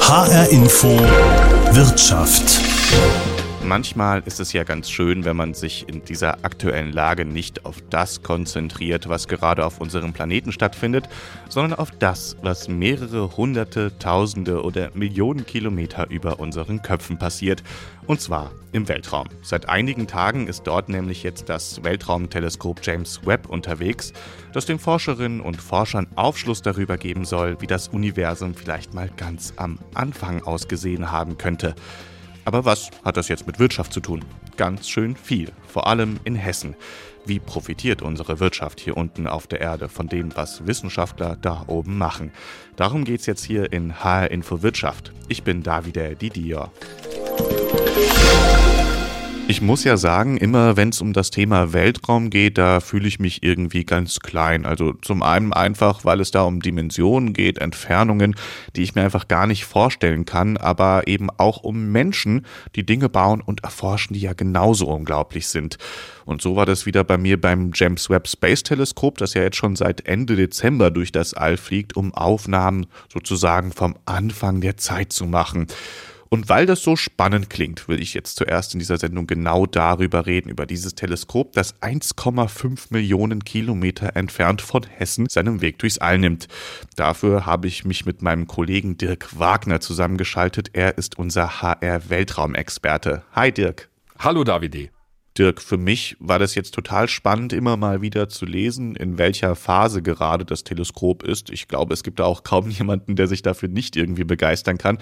HR Info Wirtschaft. Manchmal ist es ja ganz schön, wenn man sich in dieser aktuellen Lage nicht auf das konzentriert, was gerade auf unserem Planeten stattfindet, sondern auf das, was mehrere hunderte, tausende oder Millionen Kilometer über unseren Köpfen passiert. Und zwar im Weltraum. Seit einigen Tagen ist dort nämlich jetzt das Weltraumteleskop James Webb unterwegs, das den Forscherinnen und Forschern Aufschluss darüber geben soll, wie das Universum vielleicht mal ganz am Anfang ausgesehen haben könnte. Aber was hat das jetzt mit Wirtschaft zu tun? Ganz schön viel, vor allem in Hessen. Wie profitiert unsere Wirtschaft hier unten auf der Erde von dem, was Wissenschaftler da oben machen? Darum geht es jetzt hier in HR Info Wirtschaft. Ich bin Davide Didier. Ich muss ja sagen, immer wenn es um das Thema Weltraum geht, da fühle ich mich irgendwie ganz klein. Also zum einen einfach, weil es da um Dimensionen geht, Entfernungen, die ich mir einfach gar nicht vorstellen kann, aber eben auch um Menschen, die Dinge bauen und erforschen, die ja genauso unglaublich sind. Und so war das wieder bei mir beim James Webb Space Teleskop, das ja jetzt schon seit Ende Dezember durch das All fliegt, um Aufnahmen sozusagen vom Anfang der Zeit zu machen. Und weil das so spannend klingt, will ich jetzt zuerst in dieser Sendung genau darüber reden, über dieses Teleskop, das 1,5 Millionen Kilometer entfernt von Hessen seinen Weg durchs All nimmt. Dafür habe ich mich mit meinem Kollegen Dirk Wagner zusammengeschaltet. Er ist unser HR-Weltraumexperte. Hi Dirk. Hallo Davide. Dirk, für mich war das jetzt total spannend, immer mal wieder zu lesen, in welcher Phase gerade das Teleskop ist. Ich glaube, es gibt da auch kaum jemanden, der sich dafür nicht irgendwie begeistern kann.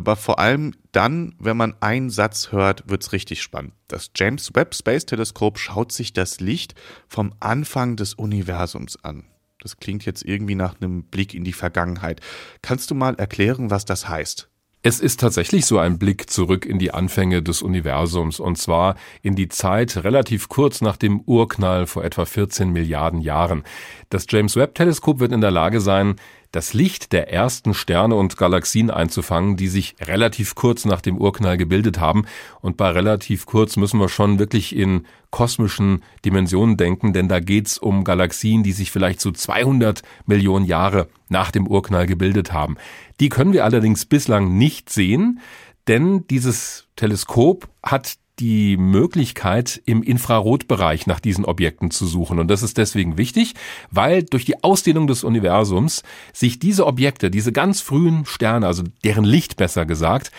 Aber vor allem dann, wenn man einen Satz hört, wird es richtig spannend. Das James Webb Space Teleskop schaut sich das Licht vom Anfang des Universums an. Das klingt jetzt irgendwie nach einem Blick in die Vergangenheit. Kannst du mal erklären, was das heißt? Es ist tatsächlich so ein Blick zurück in die Anfänge des Universums und zwar in die Zeit relativ kurz nach dem Urknall vor etwa 14 Milliarden Jahren. Das James Webb Teleskop wird in der Lage sein, das Licht der ersten Sterne und Galaxien einzufangen, die sich relativ kurz nach dem Urknall gebildet haben. Und bei relativ kurz müssen wir schon wirklich in kosmischen Dimensionen denken, denn da geht's um Galaxien, die sich vielleicht so 200 Millionen Jahre nach dem Urknall gebildet haben. Die können wir allerdings bislang nicht sehen, denn dieses Teleskop hat die Möglichkeit, im Infrarotbereich nach diesen Objekten zu suchen. Und das ist deswegen wichtig, weil durch die Ausdehnung des Universums sich diese Objekte, diese ganz frühen Sterne, also deren Licht besser gesagt,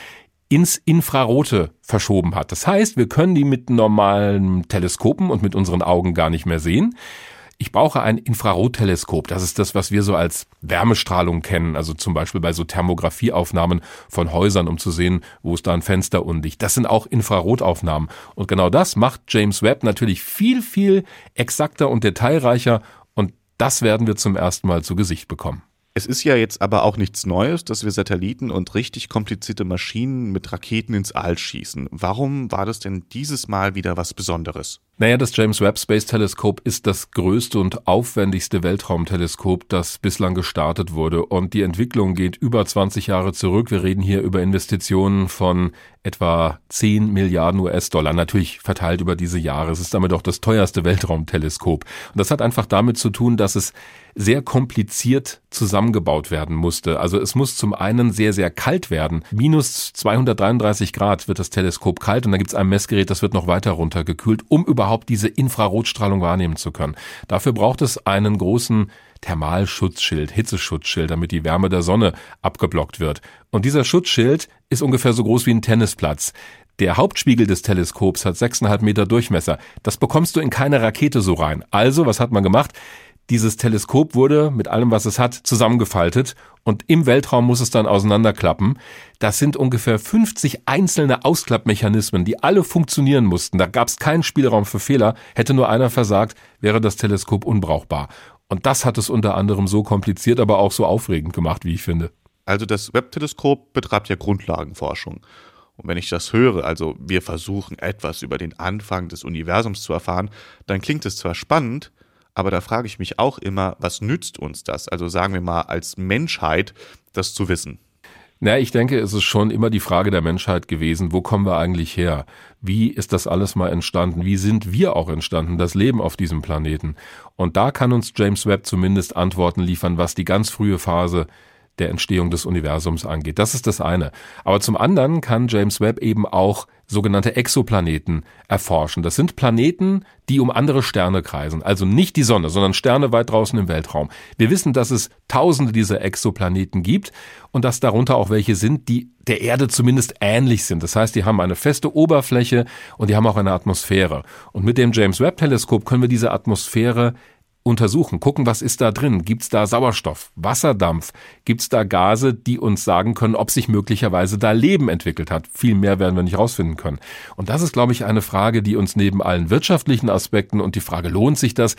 ins Infrarote verschoben hat. Das heißt, wir können die mit normalen Teleskopen und mit unseren Augen gar nicht mehr sehen. Ich brauche ein Infrarotteleskop. Das ist das, was wir so als Wärmestrahlung kennen. Also zum Beispiel bei so Thermografieaufnahmen von Häusern, um zu sehen, wo ist da ein Fenster undicht. Das sind auch Infrarotaufnahmen. Und genau das macht James Webb natürlich viel, viel exakter und detailreicher. Und das werden wir zum ersten Mal zu Gesicht bekommen. Es ist ja jetzt aber auch nichts Neues, dass wir Satelliten und richtig komplizierte Maschinen mit Raketen ins All schießen. Warum war das denn dieses Mal wieder was Besonderes? Naja, das James Webb Space Telescope ist das größte und aufwendigste Weltraumteleskop, das bislang gestartet wurde. Und die Entwicklung geht über 20 Jahre zurück. Wir reden hier über Investitionen von etwa 10 Milliarden US-Dollar, natürlich verteilt über diese Jahre. Es ist damit auch das teuerste Weltraumteleskop. Und das hat einfach damit zu tun, dass es sehr kompliziert zusammengebaut werden musste. Also es muss zum einen sehr, sehr kalt werden. Minus 233 Grad wird das Teleskop kalt und da gibt es ein Messgerät, das wird noch weiter runtergekühlt, um überhaupt überhaupt diese Infrarotstrahlung wahrnehmen zu können. Dafür braucht es einen großen Thermalschutzschild, Hitzeschutzschild, damit die Wärme der Sonne abgeblockt wird. Und dieser Schutzschild ist ungefähr so groß wie ein Tennisplatz. Der Hauptspiegel des Teleskops hat 6,5 Meter Durchmesser. Das bekommst du in keine Rakete so rein. Also, was hat man gemacht? Dieses Teleskop wurde mit allem, was es hat, zusammengefaltet und im Weltraum muss es dann auseinanderklappen. Das sind ungefähr 50 einzelne Ausklappmechanismen, die alle funktionieren mussten. Da gab es keinen Spielraum für Fehler. Hätte nur einer versagt, wäre das Teleskop unbrauchbar. Und das hat es unter anderem so kompliziert, aber auch so aufregend gemacht, wie ich finde. Also das Webb-Teleskop betreibt ja Grundlagenforschung. Und wenn ich das höre, also wir versuchen etwas über den Anfang des Universums zu erfahren, dann klingt es zwar spannend, aber da frage ich mich auch immer, was nützt uns das? Also sagen wir mal als Menschheit, das zu wissen. Na, ich denke, es ist schon immer die Frage der Menschheit gewesen, wo kommen wir eigentlich her? Wie ist das alles mal entstanden? Wie sind wir auch entstanden, das Leben auf diesem Planeten? Und da kann uns James Webb zumindest Antworten liefern, was die ganz frühe Phase der Entstehung des Universums angeht. Das ist das eine. Aber zum anderen kann James Webb eben auch sogenannte Exoplaneten erforschen. Das sind Planeten, die um andere Sterne kreisen. Also nicht die Sonne, sondern Sterne weit draußen im Weltraum. Wir wissen, dass es tausende dieser Exoplaneten gibt und dass darunter auch welche sind, die der Erde zumindest ähnlich sind. Das heißt, die haben eine feste Oberfläche und die haben auch eine Atmosphäre. Und mit dem James Webb Teleskop können wir diese Atmosphäre untersuchen, gucken, was ist da drin? Gibt es da Sauerstoff, Wasserdampf? Gibt es da Gase, die uns sagen können, ob sich möglicherweise da Leben entwickelt hat? Viel mehr werden wir nicht rausfinden können. Und das ist, glaube ich, eine Frage, die uns neben allen wirtschaftlichen Aspekten und die Frage, lohnt sich das,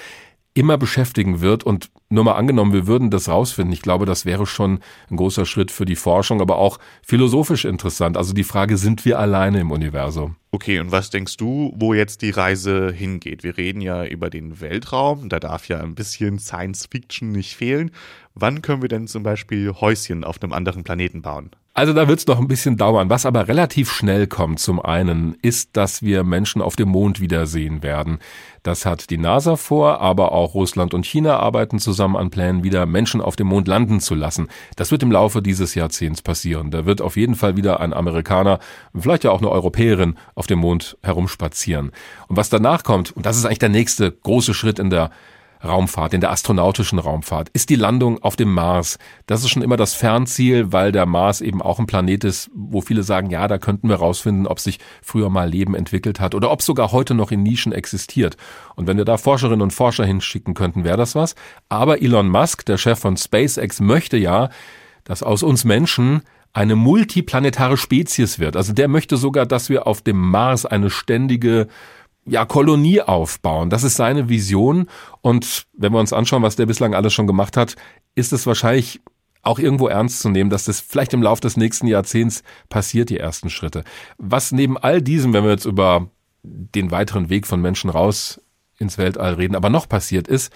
immer beschäftigen wird. Und nur mal angenommen, wir würden das rausfinden. Ich glaube, das wäre schon ein großer Schritt für die Forschung, aber auch philosophisch interessant. Also die Frage, sind wir alleine im Universum? Okay, und was denkst du, wo jetzt die Reise hingeht? Wir reden ja über den Weltraum, da darf ja ein bisschen Science Fiction nicht fehlen. Wann können wir denn zum Beispiel Häuschen auf einem anderen Planeten bauen? Also da wird es noch ein bisschen dauern. Was aber relativ schnell kommt zum einen, ist, dass wir Menschen auf dem Mond wiedersehen werden. Das hat die NASA vor, aber auch Russland und China arbeiten zusammen an Plänen, wieder Menschen auf dem Mond landen zu lassen. Das wird im Laufe dieses Jahrzehnts passieren. Da wird auf jeden Fall wieder ein Amerikaner, vielleicht ja auch eine Europäerin auf dem Mond herumspazieren. Und was danach kommt, und das ist eigentlich der nächste große Schritt in der Raumfahrt, in der astronautischen Raumfahrt, ist die Landung auf dem Mars. Das ist schon immer das Fernziel, weil der Mars eben auch ein Planet ist, wo viele sagen, ja, da könnten wir rausfinden, ob sich früher mal Leben entwickelt hat oder ob sogar heute noch in Nischen existiert. Und wenn wir da Forscherinnen und Forscher hinschicken könnten, wäre das was. Aber Elon Musk, der Chef von SpaceX, möchte ja, dass aus uns Menschen eine multiplanetare Spezies wird. Also der möchte sogar, dass wir auf dem Mars eine ständige ja, Kolonie aufbauen. Das ist seine Vision. Und wenn wir uns anschauen, was der bislang alles schon gemacht hat, ist es wahrscheinlich auch irgendwo ernst zu nehmen, dass das vielleicht im Laufe des nächsten Jahrzehnts passiert, die ersten Schritte. Was neben all diesem, wenn wir jetzt über den weiteren Weg von Menschen raus ins Weltall reden, aber noch passiert ist,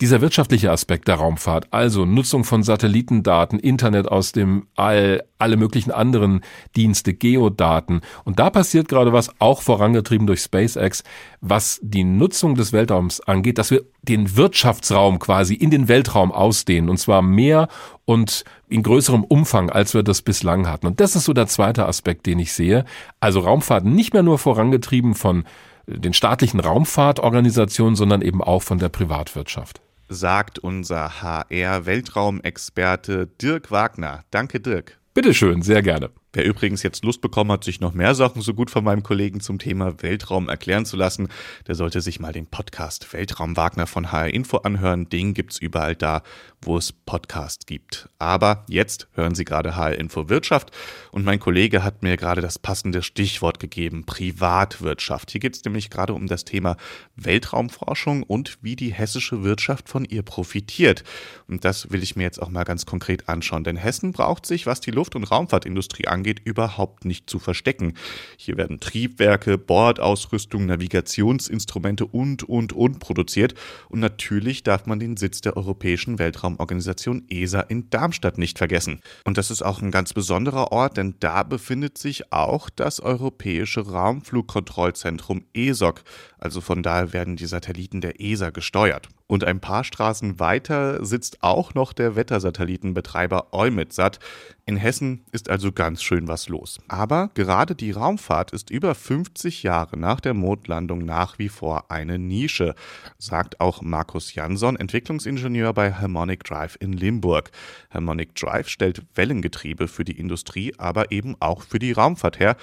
dieser wirtschaftliche Aspekt der Raumfahrt, also Nutzung von Satellitendaten, Internet aus dem All, alle möglichen anderen Dienste, Geodaten. Und da passiert gerade was, auch vorangetrieben durch SpaceX, was die Nutzung des Weltraums angeht, dass wir den Wirtschaftsraum quasi in den Weltraum ausdehnen. Und zwar mehr und in größerem Umfang, als wir das bislang hatten. Und das ist so der zweite Aspekt, den ich sehe. Also Raumfahrt nicht mehr nur vorangetrieben von den staatlichen Raumfahrtorganisationen, sondern eben auch von der Privatwirtschaft sagt unser HR-Weltraumexperte Dirk Wagner. Danke, Dirk. Bitteschön, sehr gerne. Wer übrigens jetzt Lust bekommen hat, sich noch mehr Sachen so gut von meinem Kollegen zum Thema Weltraum erklären zu lassen, der sollte sich mal den Podcast Weltraum Wagner von HR Info anhören. Den gibt's überall da, wo es Podcasts gibt. Aber jetzt hören Sie gerade HR Info Wirtschaft und mein Kollege hat mir gerade das passende Stichwort gegeben, Privatwirtschaft. Hier geht's nämlich gerade um das Thema Weltraumforschung und wie die hessische Wirtschaft von ihr profitiert. Und das will ich mir jetzt auch mal ganz konkret anschauen, denn Hessen braucht sich, was die Luft- und Raumfahrtindustrie angeht, angeht, überhaupt nicht zu verstecken. Hier werden Triebwerke, Bordausrüstung, Navigationsinstrumente und, und, und produziert. Und natürlich darf man den Sitz der Europäischen Weltraumorganisation ESA in Darmstadt nicht vergessen. Und das ist auch ein ganz besonderer Ort, denn da befindet sich auch das Europäische Raumflugkontrollzentrum ESOC. Also von daher werden die Satelliten der ESA gesteuert. Und ein paar Straßen weiter sitzt auch noch der Wettersatellitenbetreiber EUMETSAT. In Hessen ist also ganz schön was los. Aber gerade die Raumfahrt ist über 50 Jahre nach der Mondlandung nach wie vor eine Nische, sagt auch Markus Jansson, Entwicklungsingenieur bei Harmonic Drive in Limburg. Harmonic Drive stellt Wellengetriebe für die Industrie, aber eben auch für die Raumfahrt her.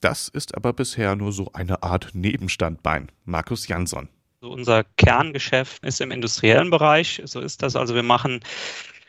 Das ist aber bisher nur so eine Art Nebenstandbein. Markus Jansson. Also unser Kerngeschäft ist im industriellen Bereich. So ist das. Also wir machen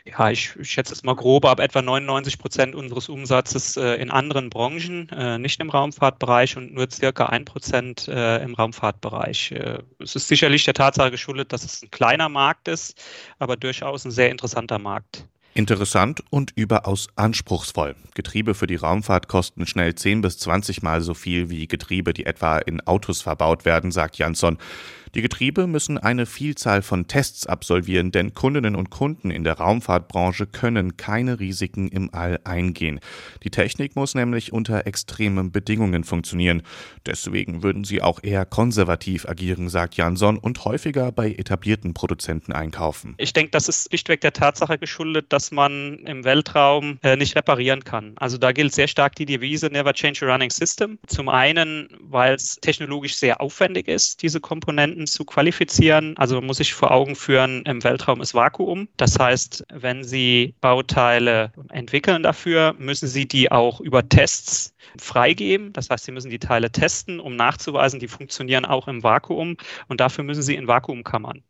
ja, ich, schätze es mal grob, ab etwa 99 Prozent unseres Umsatzes äh, in anderen Branchen, äh, nicht im Raumfahrtbereich und nur circa ein Prozent äh, im Raumfahrtbereich. Äh, es ist sicherlich der Tatsache geschuldet, dass es ein kleiner Markt ist, aber durchaus ein sehr interessanter Markt. Interessant und überaus anspruchsvoll. Getriebe für die Raumfahrt kosten schnell 10 bis 20 Mal so viel wie Getriebe, die etwa in Autos verbaut werden, sagt Jansson. Die Getriebe müssen eine Vielzahl von Tests absolvieren, denn Kundinnen und Kunden in der Raumfahrtbranche können keine Risiken im All eingehen. Die Technik muss nämlich unter extremen Bedingungen funktionieren. Deswegen würden sie auch eher konservativ agieren, sagt Jansson, und häufiger bei etablierten Produzenten einkaufen. Ich denke, das ist schlichtweg der Tatsache geschuldet, dass man im Weltraum äh, nicht reparieren kann. Also da gilt sehr stark die Devise Never Change a Running System. Zum einen, weil es technologisch sehr aufwendig ist, diese Komponenten zu qualifizieren. Also man muss sich vor Augen führen, im Weltraum ist Vakuum. Das heißt, wenn Sie Bauteile entwickeln dafür, müssen Sie die auch über Tests freigeben. Das heißt, Sie müssen die Teile testen, um nachzuweisen, die funktionieren auch im Vakuum. Und dafür müssen Sie in Vakuumkammern.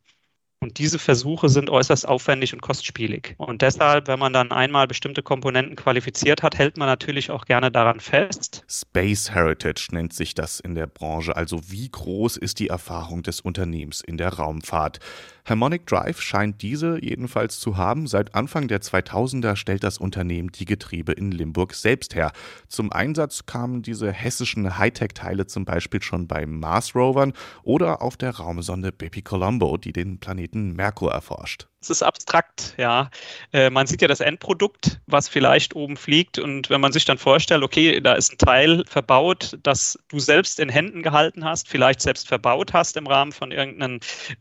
Und diese Versuche sind äußerst aufwendig und kostspielig. Und deshalb, wenn man dann einmal bestimmte Komponenten qualifiziert hat, hält man natürlich auch gerne daran fest. Space Heritage nennt sich das in der Branche. Also wie groß ist die Erfahrung des Unternehmens in der Raumfahrt? Harmonic Drive scheint diese jedenfalls zu haben. Seit Anfang der 2000er stellt das Unternehmen die Getriebe in Limburg selbst her. Zum Einsatz kamen diese hessischen Hightech-Teile zum Beispiel schon bei Mars-Rovern oder auf der Raumsonde Bepi Colombo, die den Planeten Merkur erforscht es ist abstrakt, ja. Äh, man sieht ja das Endprodukt, was vielleicht oben fliegt. Und wenn man sich dann vorstellt, okay, da ist ein Teil verbaut, das du selbst in Händen gehalten hast, vielleicht selbst verbaut hast im Rahmen von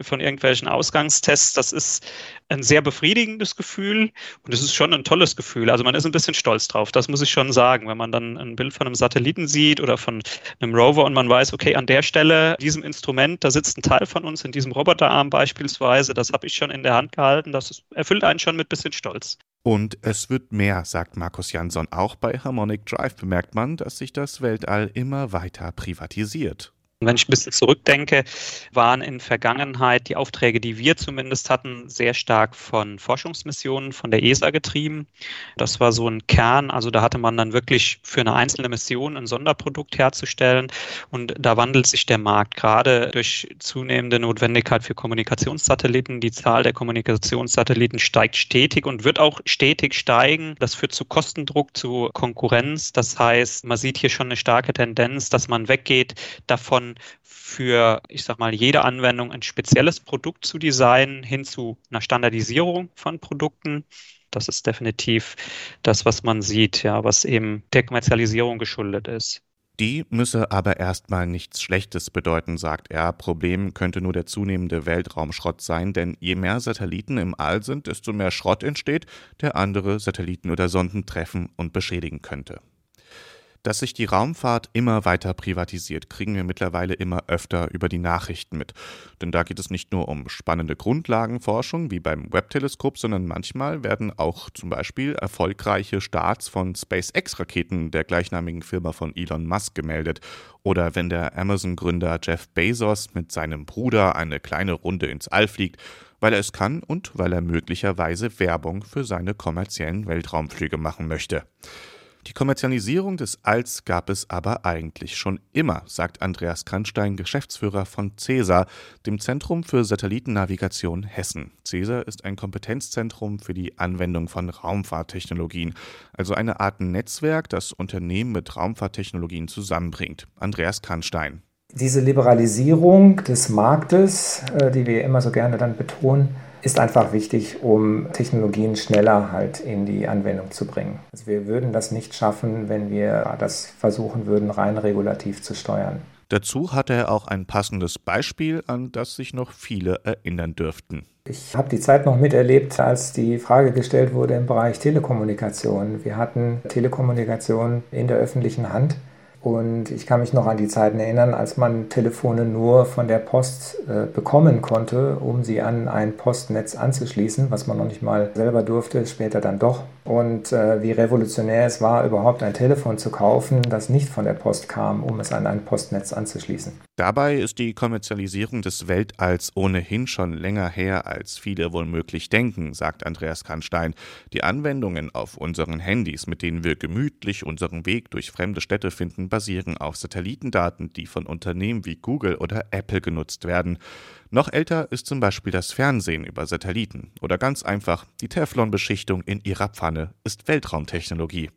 von irgendwelchen Ausgangstests, das ist ein sehr befriedigendes Gefühl und es ist schon ein tolles Gefühl. Also man ist ein bisschen stolz drauf, das muss ich schon sagen, wenn man dann ein Bild von einem Satelliten sieht oder von einem Rover und man weiß, okay, an der Stelle, diesem Instrument, da sitzt ein Teil von uns in diesem Roboterarm beispielsweise, das habe ich schon in der Hand gehalten halten. Das erfüllt einen schon mit bisschen Stolz. Und es wird mehr, sagt Markus Jansson. Auch bei Harmonic Drive bemerkt man, dass sich das Weltall immer weiter privatisiert. Wenn ich ein bisschen zurückdenke, waren in Vergangenheit die Aufträge, die wir zumindest hatten, sehr stark von Forschungsmissionen von der ESA getrieben. Das war so ein Kern. Also da hatte man dann wirklich für eine einzelne Mission ein Sonderprodukt herzustellen. Und da wandelt sich der Markt gerade durch zunehmende Notwendigkeit für Kommunikationssatelliten. Die Zahl der Kommunikationssatelliten steigt stetig und wird auch stetig steigen. Das führt zu Kostendruck, zu Konkurrenz. Das heißt, man sieht hier schon eine starke Tendenz, dass man weggeht davon, für, ich sag mal, jede Anwendung ein spezielles Produkt zu designen, hin zu einer Standardisierung von Produkten. Das ist definitiv das, was man sieht, ja, was eben der Kommerzialisierung geschuldet ist. Die müsse aber erstmal nichts Schlechtes bedeuten, sagt er. Problem könnte nur der zunehmende Weltraumschrott sein, denn je mehr Satelliten im All sind, desto mehr Schrott entsteht, der andere Satelliten oder Sonden treffen und beschädigen könnte. Dass sich die Raumfahrt immer weiter privatisiert, kriegen wir mittlerweile immer öfter über die Nachrichten mit. Denn da geht es nicht nur um spannende Grundlagenforschung wie beim Webb-Teleskop, sondern manchmal werden auch zum Beispiel erfolgreiche Starts von SpaceX-Raketen der gleichnamigen Firma von Elon Musk gemeldet. Oder wenn der Amazon-Gründer Jeff Bezos mit seinem Bruder eine kleine Runde ins All fliegt, weil er es kann und weil er möglicherweise Werbung für seine kommerziellen Weltraumflüge machen möchte. Die Kommerzialisierung des Alls gab es aber eigentlich schon immer, sagt Andreas Kannstein, Geschäftsführer von CESA, dem Zentrum für Satellitennavigation Hessen. CESA ist ein Kompetenzzentrum für die Anwendung von Raumfahrttechnologien, also eine Art Netzwerk, das Unternehmen mit Raumfahrttechnologien zusammenbringt. Andreas Kannstein. Diese Liberalisierung des Marktes, äh, die wir immer so gerne dann betonen, ist einfach wichtig, um Technologien schneller halt in die Anwendung zu bringen. Also wir würden das nicht schaffen, wenn wir das versuchen würden, rein regulativ zu steuern. Dazu hat er auch ein passendes Beispiel, an das sich noch viele erinnern dürften. Ich habe die Zeit noch miterlebt, als die Frage gestellt wurde im Bereich Telekommunikation. Wir hatten Telekommunikation in der öffentlichen Hand und ich kann mich noch an die Zeiten erinnern, als man Telefone nur von der Post äh, bekommen konnte, um sie an ein Postnetz anzuschließen, was man noch nicht mal selber durfte, später dann doch. Und äh, wie revolutionär es war, überhaupt ein Telefon zu kaufen, das nicht von der Post kam, um es an ein Postnetz anzuschließen. Dabei ist die Kommerzialisierung des Weltalls ohnehin schon länger her, als viele wohl möglich denken, sagt Andreas Kannstein. Die Anwendungen auf unseren Handys, mit denen wir gemütlich unseren Weg durch fremde Städte finden, basieren auf Satellitendaten, die von Unternehmen wie Google oder Apple genutzt werden. Noch älter ist zum Beispiel das Fernsehen über Satelliten oder ganz einfach die Teflonbeschichtung in ihrer Pfanne ist Weltraumtechnologie.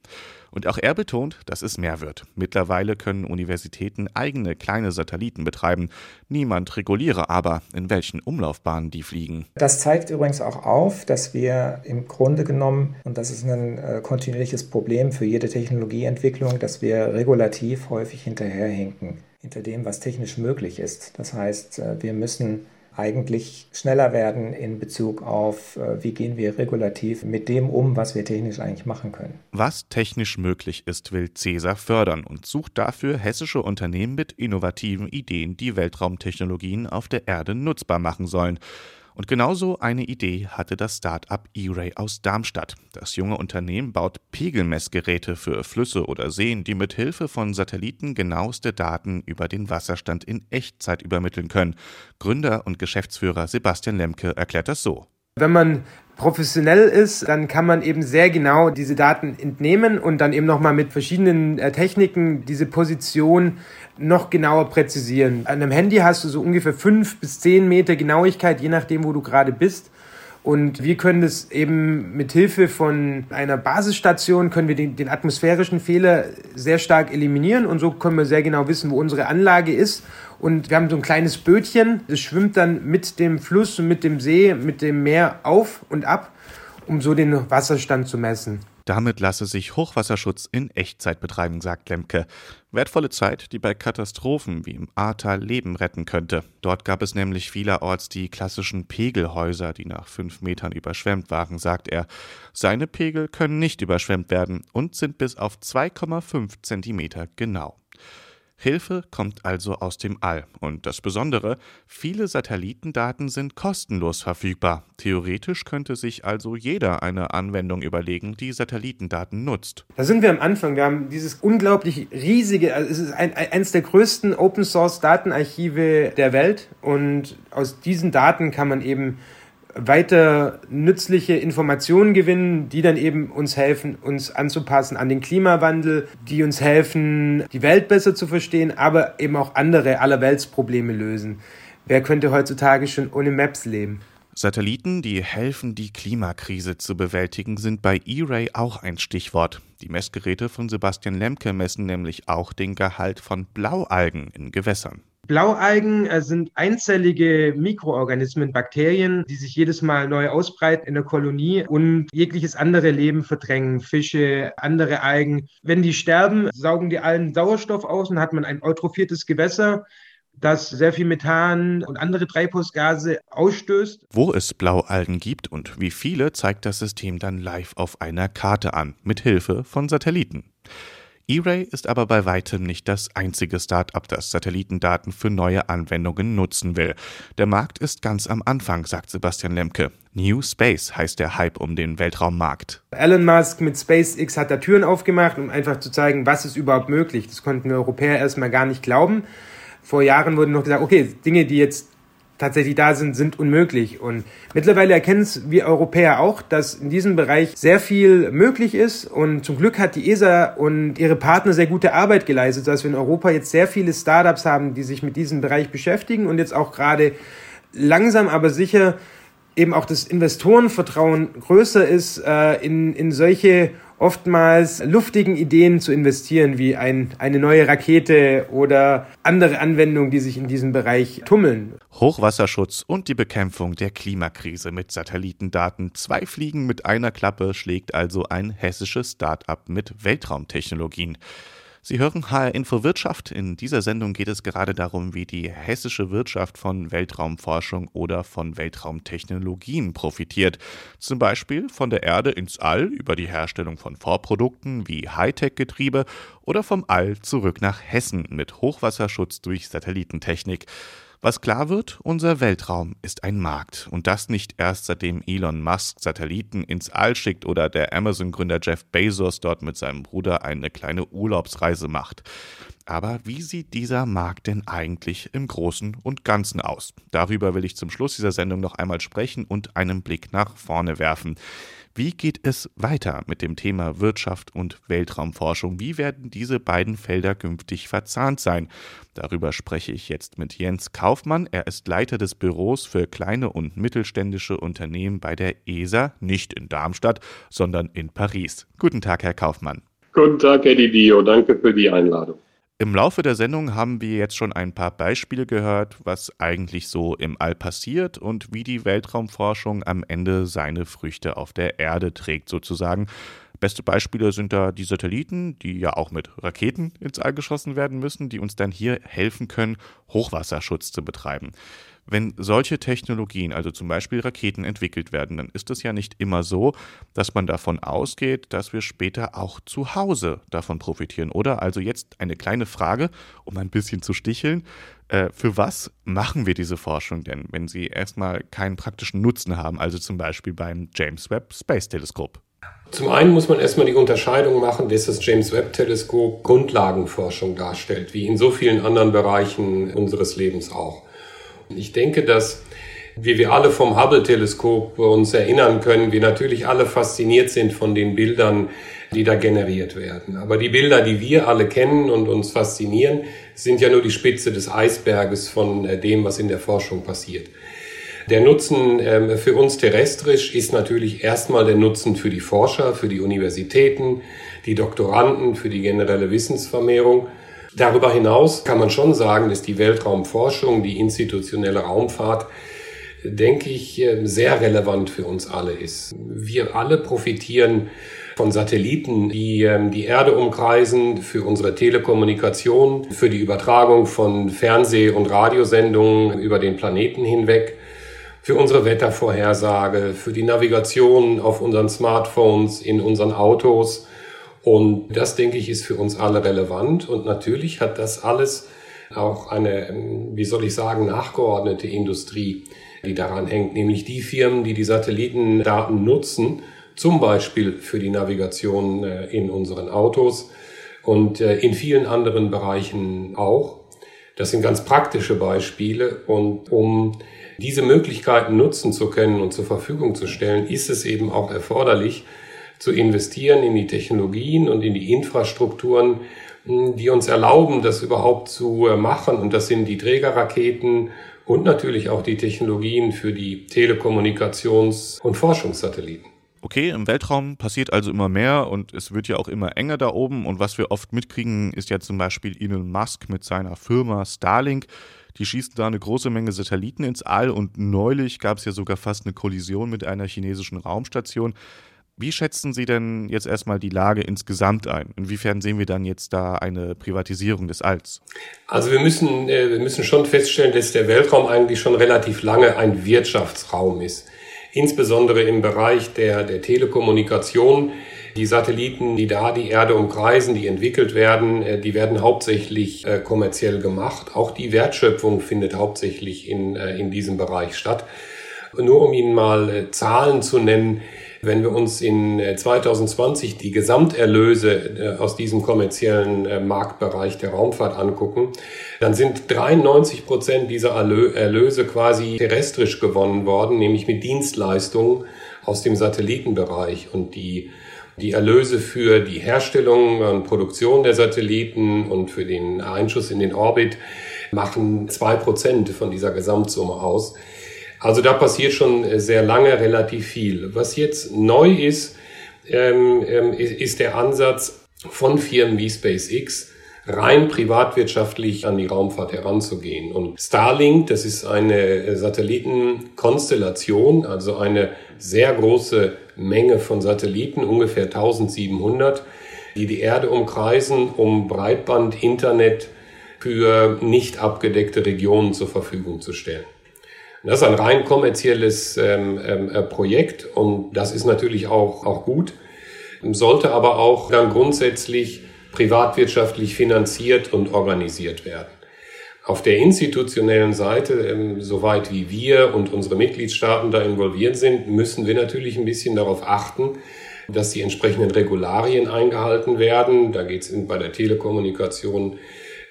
Und auch er betont, dass es mehr wird. Mittlerweile können Universitäten eigene kleine Satelliten betreiben. Niemand reguliere aber, in welchen Umlaufbahnen die fliegen. Das zeigt übrigens auch auf, dass wir im Grunde genommen, und das ist ein äh, kontinuierliches Problem für jede Technologieentwicklung, dass wir regulativ häufig hinterherhinken hinter dem, was technisch möglich ist. Das heißt, äh, wir müssen eigentlich schneller werden in Bezug auf, äh, wie gehen wir regulativ mit dem um, was wir technisch eigentlich machen können. Was technisch möglich ist, will CESA fördern und sucht dafür hessische Unternehmen mit innovativen Ideen, die Weltraumtechnologien auf der Erde nutzbar machen sollen. Und genauso eine Idee hatte das Start-up E-Ray aus Darmstadt. Das junge Unternehmen baut Pegelmessgeräte für Flüsse oder Seen, die mit Hilfe von Satelliten genaueste Daten über den Wasserstand in Echtzeit übermitteln können. Gründer und Geschäftsführer Sebastian Lemke erklärt das so. Wenn man professionell ist, dann kann man eben sehr genau diese Daten entnehmen und dann eben nochmal mit verschiedenen äh, Techniken diese Position noch genauer präzisieren. An einem Handy hast du so ungefähr fünf bis zehn Meter Genauigkeit, je nachdem, wo du gerade bist. Und wir können das eben mit Hilfe von einer Basisstation können wir den, den, atmosphärischen Fehler sehr stark eliminieren und so können wir sehr genau wissen, wo unsere Anlage ist. Und wir haben so ein kleines Bötchen, das schwimmt dann mit dem Fluss mit dem See, mit dem Meer auf und ab, um so den Wasserstand zu messen. Damit lasse sich Hochwasserschutz in Echtzeit betreiben, sagt Lemke. Wertvolle Zeit, die bei Katastrophen wie im Ahrtal Leben retten könnte. Dort gab es nämlich vielerorts die klassischen Pegelhäuser, die nach fünf Metern überschwemmt waren, sagt er. Seine Pegel können nicht überschwemmt werden und sind bis auf 2,5 Zentimeter genau. Hilfe kommt also aus dem All. Und das Besondere, viele Satellitendaten sind kostenlos verfügbar. Theoretisch könnte sich also jeder eine Anwendung überlegen, die Satellitendaten nutzt. Da sind wir am Anfang. Wir haben dieses unglaublich riesige, also es ist ein, eines der größten Open Source Datenarchive der Welt. Und aus diesen Daten kann man eben weiter nützliche Informationen gewinnen, die dann eben uns helfen, uns anzupassen an den Klimawandel, die uns helfen, die Welt besser zu verstehen, aber eben auch andere Allerweltsprobleme lösen. Wer könnte heutzutage schon ohne Maps leben? Satelliten, die helfen, die Klimakrise zu bewältigen, sind bei E-Ray auch ein Stichwort. Die Messgeräte von Sebastian Lemke messen nämlich auch den Gehalt von Blaualgen in Gewässern. Blaualgen äh, sind einzellige Mikroorganismen, Bakterien, die sich jedes Mal neu ausbreiten in der Kolonie und jegliches andere Leben verdrängen, Fische, andere Algen. Wenn die sterben, saugen die allen Sauerstoff aus und hat man ein eutrophiertes Gewässer das sehr viel Methan und andere Treibhausgase ausstößt. Wo es Blaualgen gibt und wie viele, zeigt das System dann live auf einer Karte an, mit Hilfe von Satelliten. E-Ray ist aber bei weitem nicht das einzige Start-up, das Satellitendaten für neue Anwendungen nutzen will. Der Markt ist ganz am Anfang, sagt Sebastian Lemke. New Space heißt der Hype um den Weltraummarkt. Elon Musk mit SpaceX hat da Türen aufgemacht, um einfach zu zeigen, was ist überhaupt möglich. Das konnten wir Europäer erstmal gar nicht glauben. Vor Jahren wurde noch gesagt, okay, Dinge, die jetzt tatsächlich da sind, sind unmöglich. Und mittlerweile erkennen es wir Europäer auch, dass in diesem Bereich sehr viel möglich ist. Und zum Glück hat die ESA und ihre Partner sehr gute Arbeit geleistet, dass wir in Europa jetzt sehr viele Startups haben, die sich mit diesem Bereich beschäftigen und jetzt auch gerade langsam aber sicher eben auch das Investorenvertrauen größer ist, äh, in, in solche oftmals luftigen Ideen zu investieren, wie ein, eine neue Rakete oder andere Anwendungen, die sich in diesem Bereich tummeln. Hochwasserschutz und die Bekämpfung der Klimakrise mit Satellitendaten. Zwei Fliegen mit einer Klappe schlägt also ein hessisches Start-up mit Weltraumtechnologien. Sie hören HR Info Wirtschaft. In dieser Sendung geht es gerade darum, wie die hessische Wirtschaft von Weltraumforschung oder von Weltraumtechnologien profitiert. Zum Beispiel von der Erde ins All über die Herstellung von Vorprodukten wie Hightech-Getriebe oder vom All zurück nach Hessen mit Hochwasserschutz durch Satellitentechnik. Was klar wird, unser Weltraum ist ein Markt. Und das nicht erst seitdem Elon Musk Satelliten ins All schickt oder der Amazon-Gründer Jeff Bezos dort mit seinem Bruder eine kleine Urlaubsreise macht. Aber wie sieht dieser Markt denn eigentlich im Großen und Ganzen aus? Darüber will ich zum Schluss dieser Sendung noch einmal sprechen und einen Blick nach vorne werfen. Wie geht es weiter mit dem Thema Wirtschaft und Weltraumforschung? Wie werden diese beiden Felder künftig verzahnt sein? Darüber spreche ich jetzt mit Jens Kaufmann. Er ist Leiter des Büros für kleine und mittelständische Unternehmen bei der ESA, nicht in Darmstadt, sondern in Paris. Guten Tag, Herr Kaufmann. Guten Tag, Eddie Dio. Danke für die Einladung. Im Laufe der Sendung haben wir jetzt schon ein paar Beispiele gehört, was eigentlich so im All passiert und wie die Weltraumforschung am Ende seine Früchte auf der Erde trägt, sozusagen. Beste Beispiele sind da die Satelliten, die ja auch mit Raketen ins All geschossen werden müssen, die uns dann hier helfen können, Hochwasserschutz zu betreiben. Wenn solche Technologien, also zum Beispiel Raketen, entwickelt werden, dann ist es ja nicht immer so, dass man davon ausgeht, dass wir später auch zu Hause davon profitieren, oder? Also jetzt eine kleine Frage, um ein bisschen zu sticheln. Äh, für was machen wir diese Forschung denn, wenn sie erstmal keinen praktischen Nutzen haben, also zum Beispiel beim James Webb Space Teleskop? Zum einen muss man erstmal die Unterscheidung machen, dass das James Webb Teleskop Grundlagenforschung darstellt, wie in so vielen anderen Bereichen unseres Lebens auch. Ich denke, dass wie wir alle vom Hubble-Teleskop uns erinnern können, wir natürlich alle fasziniert sind von den Bildern, die da generiert werden. Aber die Bilder, die wir alle kennen und uns faszinieren, sind ja nur die Spitze des Eisberges von äh, dem, was in der Forschung passiert. Der Nutzen ähm, für uns terrestrisch ist natürlich erstmal der Nutzen für die Forscher, für die Universitäten, die Doktoranden, für die generelle Wissensvermehrung. Darüber hinaus kann man schon sagen, dass die Weltraumforschung, die institutionelle Raumfahrt, denke ich, äh, sehr relevant für uns alle ist. Wir alle profitieren von Satelliten, die ähm, die Erde umkreisen, für unsere Telekommunikation, für die Übertragung von Fernseh- und Radiosendungen über den Planeten hinweg, für unsere Wettervorhersage, für die Navigation auf unseren Smartphones, in unseren Autos, und das, denke ich, ist für uns alle relevant. Und natürlich hat das alles auch eine, ähm, wie soll ich sagen, nachgeordnete Industrie, die daran hängt, nämlich die Firmen, die die Satellitendaten nutzen, zum Beispiel für die Navigation äh, in unseren Autos und äh, in vielen anderen Bereichen auch. Das sind ganz praktische Beispiele und um diese Möglichkeiten nutzen zu können und zur Verfügung zu stellen, ist es eben auch erforderlich, zu investieren in die Technologien und in die Infrastrukturen, hm, die uns erlauben, das überhaupt zu äh, machen. Und das sind die Trägerraketen und natürlich auch die Technologien für die Telekommunikations- und Forschungssatelliten. Okay, im Weltraum passiert also immer mehr und es wird ja auch immer enger da oben. Und was wir oft mitkriegen, ist ja zum Beispiel Elon Musk mit seiner Firma Starlink. Die schießen da eine große Menge Satelliten ins All und neulich gab es ja sogar fast eine Kollision mit einer chinesischen Raumstation. Wie schätzen Sie denn jetzt erstmal die Lage insgesamt ein? Inwiefern sehen wir dann jetzt da eine Privatisierung des Alls? Also wir müssen, äh, wir müssen schon feststellen, dass der Weltraum eigentlich schon relativ lange ein Wirtschaftsraum ist. Insbesondere im Bereich der, der Telekommunikation. Die Satelliten, die da die Erde umkreisen, die entwickelt werden, äh, die werden hauptsächlich äh, kommerziell gemacht. Auch die Wertschöpfung findet hauptsächlich in, in diesem Bereich statt. Nur um Ihnen mal Zahlen zu nennen, wenn wir uns in 2020 äh, die Gesamterlöse äh, aus diesem kommerziellen äh, Marktbereich der Raumfahrt angucken, dann sind 93 Prozent dieser Erlöse quasi terrestrisch gewonnen worden, nämlich mit Dienstleistungen aus dem Satellitenbereich und die die Erlöse für die Herstellung und Produktion der Satelliten und für den Einschuss in den Orbit machen zwei Prozent von dieser Gesamtsumme aus. Also da passiert schon äh, sehr lange relativ viel. Was jetzt neu ist, ähm, ähm, ist der Ansatz von Firmen wie SpaceX, rein privatwirtschaftlich an die Raumfahrt heranzugehen. Und Starlink, das ist eine äh, Satellitenkonstellation, also eine sehr große Menge von Satelliten, ungefähr 1700, die die Erde umkreisen, um Breitband, Internet für nicht abgedeckte Regionen zur Verfügung zu stellen. Das ist ein rein kommerzielles ähm, ähm, äh, Projekt und das ist natürlich auch, auch gut, sollte aber auch dann grundsätzlich privatwirtschaftlich finanziert und organisiert werden. Auf der institutionellen Seite, ähm, soweit wie wir und unsere Mitgliedstaaten da involviert sind, müssen wir natürlich ein bisschen darauf achten, dass die entsprechenden Regularien eingehalten werden. Da geht es bei der Telekommunikation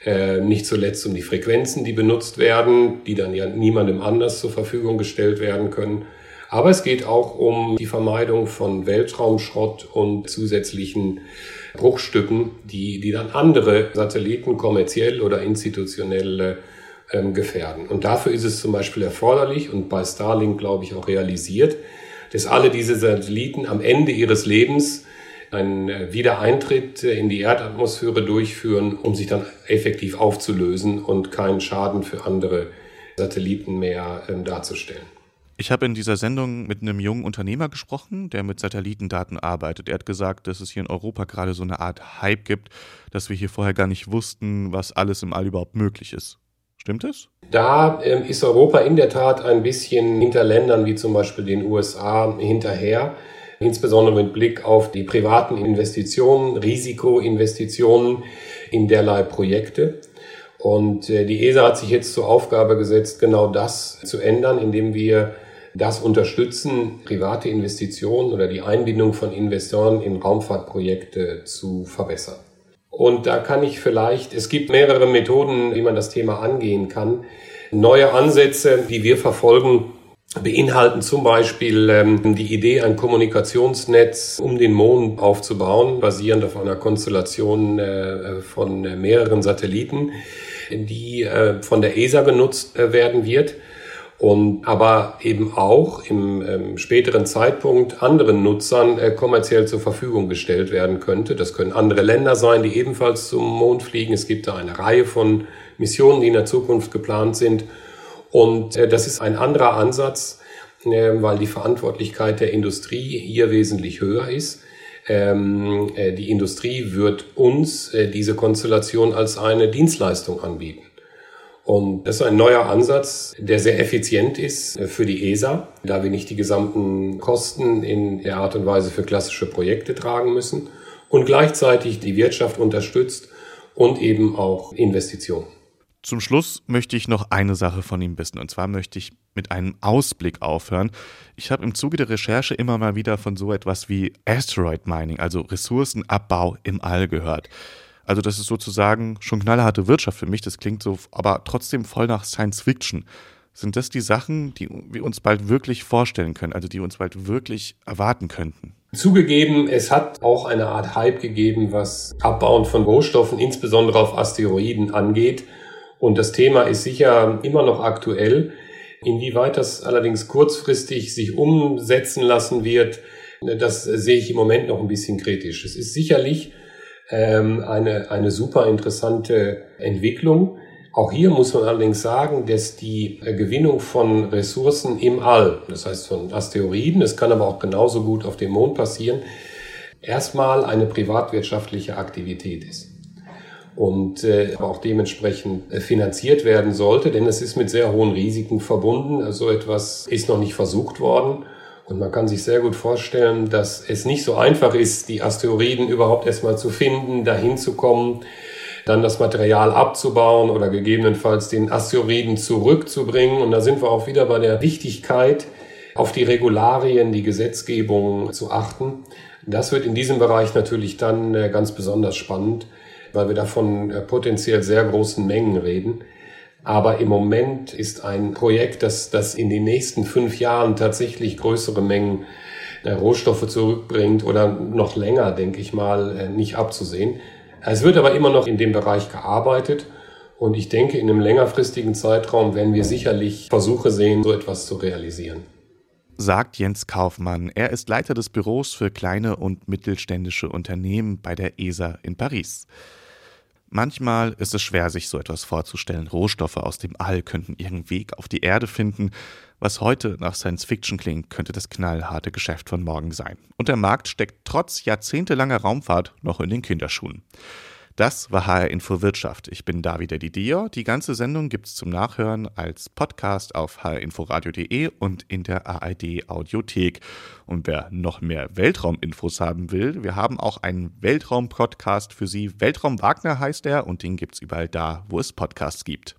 äh, nicht zuletzt um die Frequenzen, die benutzt werden, die dann ja niemandem anders zur Verfügung gestellt werden können. Aber es geht auch um die Vermeidung von Weltraumschrott und zusätzlichen Bruchstücken, die, die dann andere Satelliten kommerziell oder institutionell ähm, gefährden. Und dafür ist es zum Beispiel erforderlich und bei Starlink, glaube ich, auch realisiert, dass alle diese Satelliten am Ende ihres Lebens einen Wiedereintritt in die Erdatmosphäre durchführen, um sich dann effektiv aufzulösen und keinen Schaden für andere Satelliten mehr ähm, darzustellen. Ich habe in dieser Sendung mit einem jungen Unternehmer gesprochen, der mit Satellitendaten arbeitet. Er hat gesagt, dass es hier in Europa gerade so eine Art Hype gibt, dass wir hier vorher gar nicht wussten, was alles im All überhaupt möglich ist. Stimmt es? Da ähm, ist Europa in der Tat ein bisschen hinter Ländern wie zum Beispiel den USA hinterher, insbesondere mit Blick auf die privaten Investitionen, Risikoinvestitionen in derlei Projekte. Und äh, die ESA hat sich jetzt zur Aufgabe gesetzt, genau das zu ändern, indem wir das unterstützen, private Investitionen oder die Einbindung von Investoren in Raumfahrtprojekte zu verbessern. Und da kann ich vielleicht, es gibt mehrere Methoden, wie man das Thema angehen kann. Neue Ansätze, die wir verfolgen, beinhalten zum Beispiel ähm, die Idee, ein Kommunikationsnetz um den Mond aufzubauen, basierend auf einer Konstellation äh, von äh, mehreren Satelliten die äh, von der ESA genutzt äh, werden wird und aber eben auch im ähm, späteren Zeitpunkt anderen Nutzern äh, kommerziell zur Verfügung gestellt werden könnte. Das können andere Länder sein, die ebenfalls zum Mond fliegen. Es gibt da eine Reihe von Missionen, die in der Zukunft geplant sind. Und äh, das ist ein anderer Ansatz, äh, weil die Verantwortlichkeit der Industrie hier wesentlich höher ist. Ähm, äh, die Industrie wird uns äh, diese Konstellation als eine Dienstleistung anbieten. Und das ist ein neuer Ansatz, der sehr effizient ist für die ESA, da wir nicht die gesamten Kosten in der Art und Weise für klassische Projekte tragen müssen und gleichzeitig die Wirtschaft unterstützt und eben auch Investitionen. Zum Schluss möchte ich noch eine Sache von ihm wissen, und zwar möchte ich mit einem Ausblick aufhören. Ich habe im Zuge der Recherche immer mal wieder von so etwas wie Asteroid Mining, also Ressourcenabbau im All gehört. Also das ist sozusagen schon knallharte Wirtschaft für mich, das klingt so, aber trotzdem voll nach Science Fiction. Sind das die Sachen, die wir uns bald wirklich vorstellen können, also die uns bald wirklich erwarten könnten? Zugegeben, es hat auch eine Art Hype gegeben, was Abbauen von Rohstoffen, insbesondere auf Asteroiden angeht. Und das Thema ist sicher immer noch aktuell. Inwieweit das allerdings kurzfristig sich umsetzen lassen wird, das sehe ich im Moment noch ein bisschen kritisch. Es ist sicherlich ähm, eine, eine super interessante Entwicklung. Auch hier muss man allerdings sagen, dass die Gewinnung von Ressourcen im All, das heißt von Asteroiden, es kann aber auch genauso gut auf dem Mond passieren, erstmal eine privatwirtschaftliche Aktivität ist und äh, auch dementsprechend äh, finanziert werden sollte, denn es ist mit sehr hohen Risiken verbunden. Also etwas ist noch nicht versucht worden. Und man kann sich sehr gut vorstellen, dass es nicht so einfach ist, die Asteroiden überhaupt erstmal zu finden, dahin zu kommen, dann das Material abzubauen oder gegebenenfalls den Asteroiden zurückzubringen. Und da sind wir auch wieder bei der Wichtigkeit, auf die Regularien, die Gesetzgebung zu achten. Das wird in diesem Bereich natürlich dann äh, ganz besonders spannend weil wir davon äh, potenziell sehr großen Mengen reden. Aber im Moment ist ein Projekt, das, das in den nächsten fünf Jahren tatsächlich größere Mengen äh, Rohstoffe zurückbringt oder noch länger, denke ich mal, äh, nicht abzusehen. Es wird aber immer noch in dem Bereich gearbeitet. Und ich denke, in einem längerfristigen Zeitraum werden wir sicherlich Versuche sehen, so etwas zu realisieren. Sagt Jens Kaufmann. Er ist Leiter des Büros für kleine und mittelständische Unternehmen bei der ESA in Paris. Manchmal ist es schwer, sich so etwas vorzustellen. Rohstoffe aus dem All könnten ihren Weg auf die Erde finden. Was heute nach Science Fiction klingt, könnte das knallharte Geschäft von morgen sein. Und der Markt steckt trotz jahrzehntelanger Raumfahrt noch in den Kinderschuhen. Das war HR Info Wirtschaft. Ich bin David Didier. Die ganze Sendung gibt es zum Nachhören als Podcast auf hrinforadio.de und in der ARD Audiothek. Und wer noch mehr Weltrauminfos haben will, wir haben auch einen Weltraum-Podcast für Sie. Weltraum Wagner heißt er und den gibt es überall da, wo es Podcasts gibt.